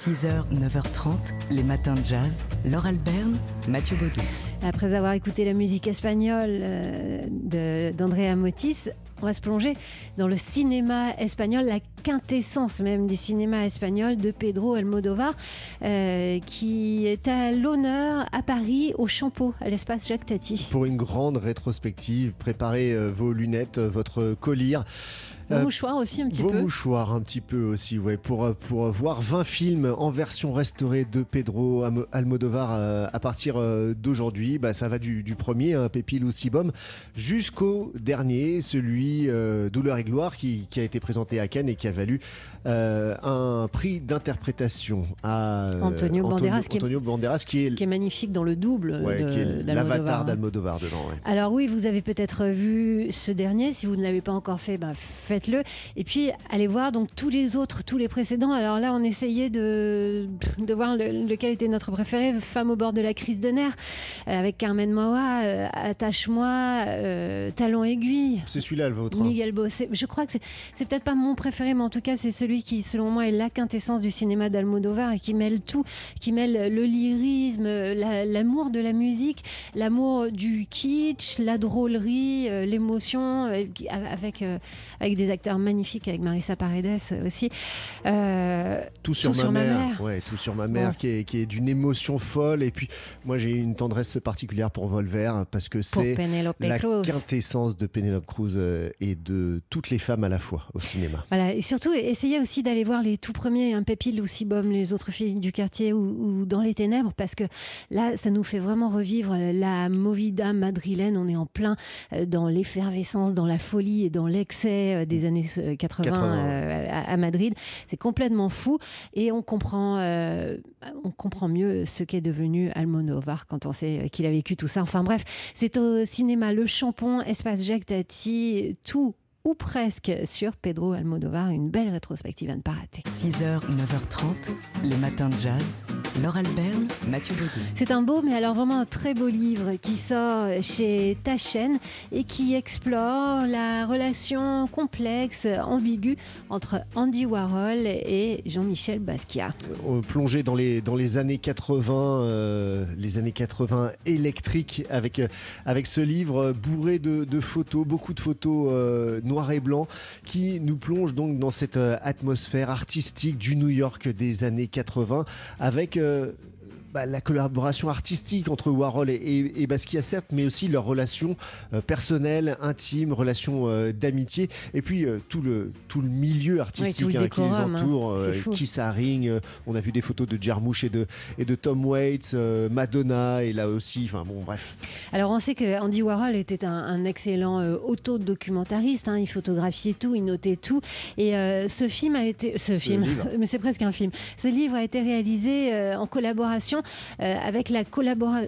6h, 9h30, les matins de jazz. Laure Alberne, Mathieu Baudou. Après avoir écouté la musique espagnole euh, d'Andrea Motis, on va se plonger dans le cinéma espagnol, la quintessence même du cinéma espagnol de Pedro Almodovar, euh, qui est à l'honneur à Paris, au Champeau, à l'espace Jacques Tati. Pour une grande rétrospective, préparez euh, vos lunettes, votre collier. Mon Euh, mouchoir aussi un petit vos peu. mouchoirs un petit peu aussi, ouais, pour, euh, pour voir 20 films en version restaurée de Pedro Almodovar euh, à partir euh, d'aujourd'hui. Bah, ça va du, du premier, hein, Pépil ou Sibom, jusqu'au dernier, celui euh, Douleur et Gloire, qui, qui a été présenté à Cannes et qui a valu euh, un prix d'interprétation à euh, Antonio Banderas, qui est- Antonio Banderas, qui est, qui est magnifique dans le double ouais, est d'Almodovar, l'avatar hein. d'Almodovar dedans. ouais. Alors oui, vous avez peut-être vu ce dernier. Si vous ne l'avez pas encore fait, ben, faites-le. Et puis allez voir donc tous les autres, tous les précédents. Alors là, on essayait de, de voir le- lequel était notre préféré. Femme au bord de la crise de nerfs euh, avec Carmen Mawa, euh, Attache-moi, euh, Talon aiguille. C'est celui-là le vôtre. hein. Miguel Bosé, je crois que c'est- peut-être pas mon préféré, mais en tout cas c'est celui qui, selon moi, est la quintessence du cinéma d'Almodovar et qui mêle tout, qui mêle le lyrisme, la- l'amour de la musique, l'amour du kitsch, la drôlerie, euh, l'émotion, avec avec des acteurs magnifiques, avec Marissa Paredes aussi. Euh, Tout sur, Tout ma, sur ma mère. Ouais, tout sur ma mère, qui est, qui est d'une émotion folle. Et puis, moi, j'ai une tendresse particulière pour Volver parce que c'est la Cruz. quintessence de Penelope Cruz euh, et de toutes les femmes à la fois au cinéma. Voilà, et surtout, essayez aussi d'aller voir les tout premiers, un Pépil ou Sibom, les autres filles du quartier ou, ou Dans les ténèbres, parce que là, ça nous fait vraiment revivre la movida madrilène. On est en plein euh, dans l'effervescence, dans la folie et dans l'excès des années euh, 80, 80, euh, à, à Madrid. C'est complètement fou et on comprend, euh, on comprend mieux ce qu'est devenu Almodovar quand on sait qu'il a vécu tout ça. Enfin bref, c'est au cinéma Le Champon, Espace Jacques Tati, tout ou presque sur Pedro Almodovar, une belle rétrospective à ne pas rater. 6h, 9h30, les matins de jazz. Laure Alberne, Mathieu Baudou. C'est un beau, mais alors vraiment un très beau livre qui sort chez Taschen et qui explore la relation complexe, ambiguë entre Andy Warhol et Jean-Michel Basquiat. Euh, Plongé dans les, dans les années 80, euh, les années 80 électriques, avec, euh, avec ce livre bourré de, de photos, beaucoup de photos euh, noires et blancs, qui nous plonge donc dans cette euh, atmosphère artistique du New York des années 80, avec euh, bah, la collaboration artistique entre Warhol et, et- et Basquiat, certes, mais aussi leur relation euh, personnelle, intime, relation euh, d'amitié, et puis euh, tout, le, tout le milieu artistique Oui, tout le hein, qui les hein. entoure. Kiss Haring, euh, on a vu des photos de Jarmusch et de, et de Tom Waits, Madonna, et là aussi, enfin bon, bref. Alors on sait que Andy Warhol était un, un excellent autodocumentariste, hein, il photographiait tout, il notait tout. Et ce film a été, ce, film, livre. mais c'est presque un film. Ce livre a été réalisé en collaboration euh, avec la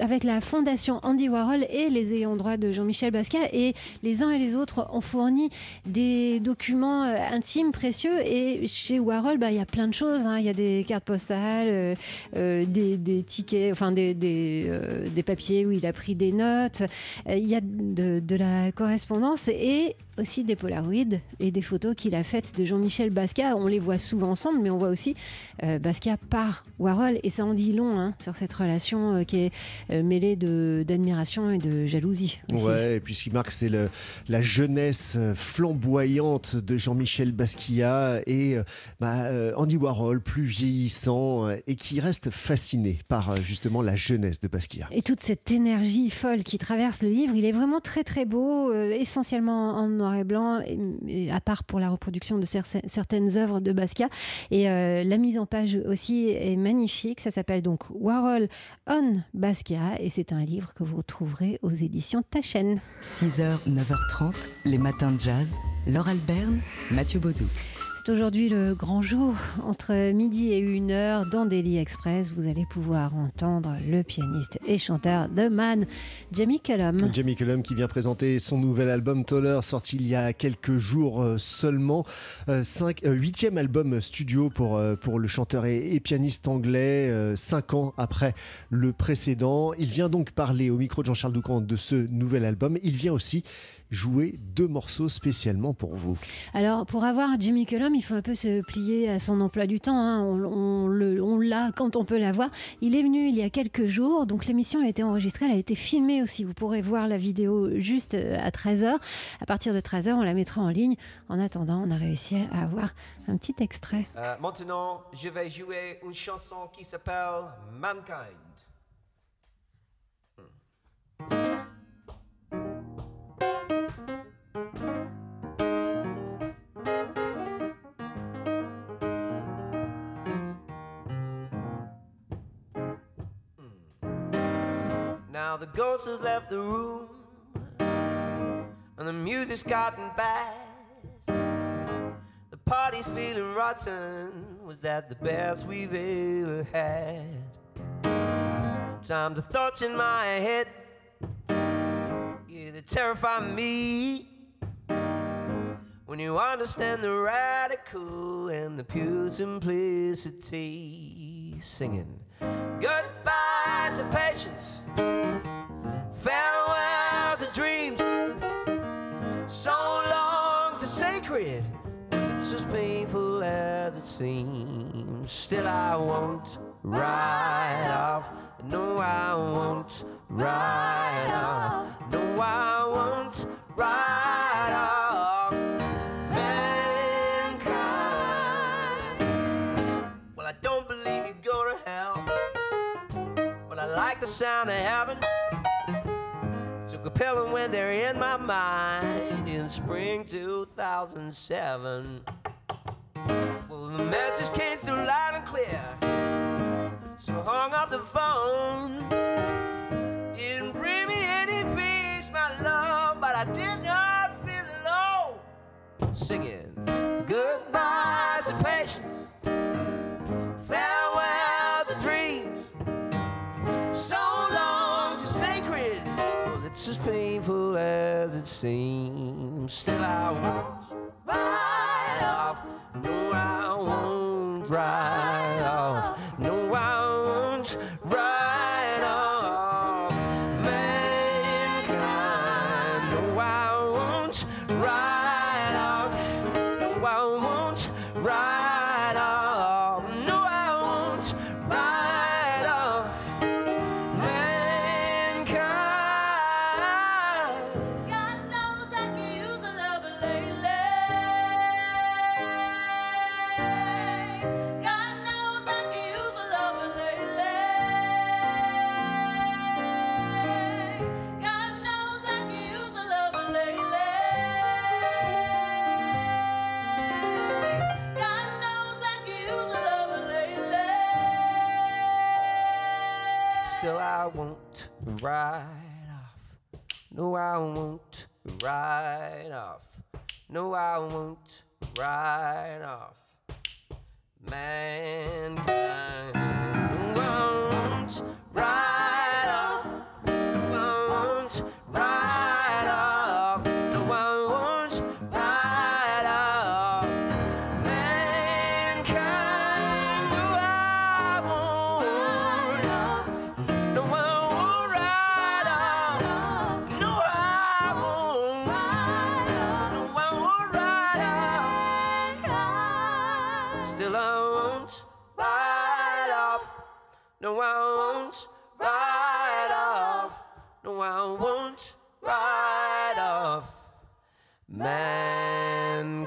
avec la fondation Andy Warhol et les ayants droit de Jean-Michel Basquiat. Et les uns et les autres ont fourni des documents euh, intimes précieux. Et chez Warhol, bah, il y a plein de choses. hein. Il y a des cartes postales, euh, des, tickets, enfin des, papiers où il a pris des notes. Il y a de, de la correspondance et aussi des polaroids et des photos qu'il a faites de Jean-Michel Basquiat. On les voit souvent ensemble, mais on voit aussi euh, Basquiat par Warhol. Et ça en dit long hein, sur cette relation euh, qui est euh, mêlée de- d'admiration et de jalousie. aussi. Ouais, et puis ce qui marque, c'est la jeunesse euh, flamboyante de Jean-Michel Basquiat et bah, Andy Warhol, plus vieillissant, et qui reste fasciné par justement la jeunesse de Basquiat. Et toute cette énergie folle qui traverse le livre, il est vraiment très très beau, essentiellement en noir et blanc, à part pour la reproduction de cer- certaines œuvres de Basquiat. Et euh, la mise en page aussi est magnifique. Ça s'appelle donc Warhol on Basquiat et c'est un livre que vous retrouverez aux éditions Taschen. 6h, 9h30, les matins de jazz. Laure Alberne, Mathieu Baudou. Aujourd'hui le grand jour. Entre midi et une heure, dans Daily Express, vous allez pouvoir entendre le pianiste et chanteur de Man, Jamie Cullum. Jamie Cullum qui vient présenter son nouvel album Toller, sorti il y a quelques jours euh, seulement. Euh, euh, huitième album studio pour, pour le chanteur et, pianiste anglais, cinq ans après le précédent. Il vient donc parler au micro de Jean-Charles Doucan de ce nouvel album. Il vient aussi jouer deux morceaux spécialement pour vous. Alors, pour avoir Jimmy Cullum, il faut un peu se plier à son emploi du temps. hein. On, on le, on là quand on peut la voir. Il est venu il y a quelques jours, donc l'émission a été enregistrée, elle a été filmée aussi. Vous pourrez voir la vidéo juste euh, à 13h. À partir de 13h, on la mettra en ligne. En attendant, on a réussi à avoir un petit extrait. Euh, maintenant, je vais jouer une chanson qui s'appelle Mankind. The ghost has left the room and the music's gotten bad. The party's feeling rotten. Was that the best we've ever had? Sometimes the thoughts in my head, yeah, they terrify me. When you understand the radical and the pure simplicity, singing goodbye to patience. Farewell to dreams, so long to sacred. It's as painful as it seems. Still, I won't ride off. No, I won't ride off. No, I won't ride sound of heaven to Capella when they're in my mind in spring 2007. Well, the message came through loud and clear, so hung up the phone. Didn't bring me any peace, my love, but I did not feel alone. Singing goodbye to patience, painful as it seems. Still, I won't Still, I won't ride off. No, I won't ride off. No, I won't ride off. Mankind. No, I won't ride off. No, I won't ride off. Mankind.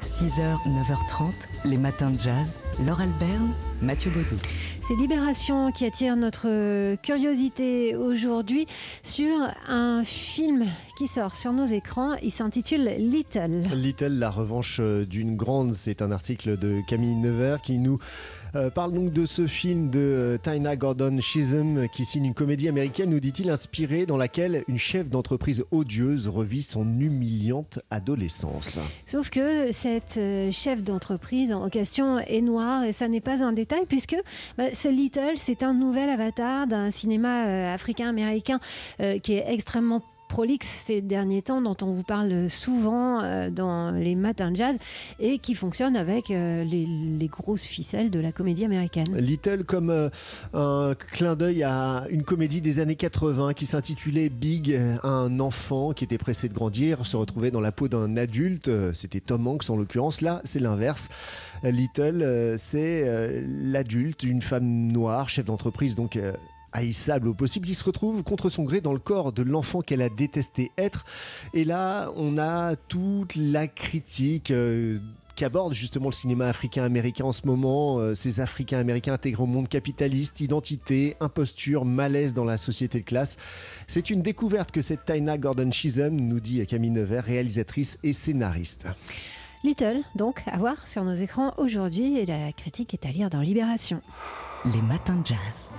6h, 9h30, les matins de jazz. Laure Alberne, Mathieu Baudou. C'est Libération qui attire notre curiosité aujourd'hui sur un film qui sort sur nos écrans. Il s'intitule Little. Little, la revanche euh, d'une grande, c'est un article de Camille Nevers qui nous euh, parle donc de ce film de euh, Tyna Gordon Chisholm qui signe une comédie américaine, nous dit-il, inspirée dans laquelle une chef d'entreprise odieuse revit son humiliante adolescence. Sauf que cette chef d'entreprise en question est noire et ça n'est pas un détail puisque bah, ce Little, c'est un nouvel avatar d'un cinéma euh, africain-américain euh, qui est extrêmement prolixe ces derniers temps, dont on vous parle souvent euh, dans les matins de jazz et qui fonctionne avec euh, les, les grosses ficelles de la comédie américaine. Little comme euh, un clin d'œil à une comédie des années 80 qui s'intitulait Big, un enfant qui était pressé de grandir, se retrouvait dans la peau d'un adulte, c'était Tom Hanks en l'occurrence, là c'est l'inverse. Little, c'est l'adulte, une femme noire, chef d'entreprise donc haïssable au possible, qui se retrouve contre son gré dans le corps de l'enfant qu'elle a détesté être. Et là, on a toute la critique. euh, qu'aborde justement le cinéma africain-américain en ce moment, euh, ces Africains-américains intégrés au monde capitaliste, identité, imposture, malaise dans la société de classe. C'est une découverte que cette Taina Gordon Chisholm, nous dit Camille Nevers, réalisatrice et scénariste. Little, donc, à voir sur nos écrans aujourd'hui et la critique est à lire dans Libération. Les matins de jazz.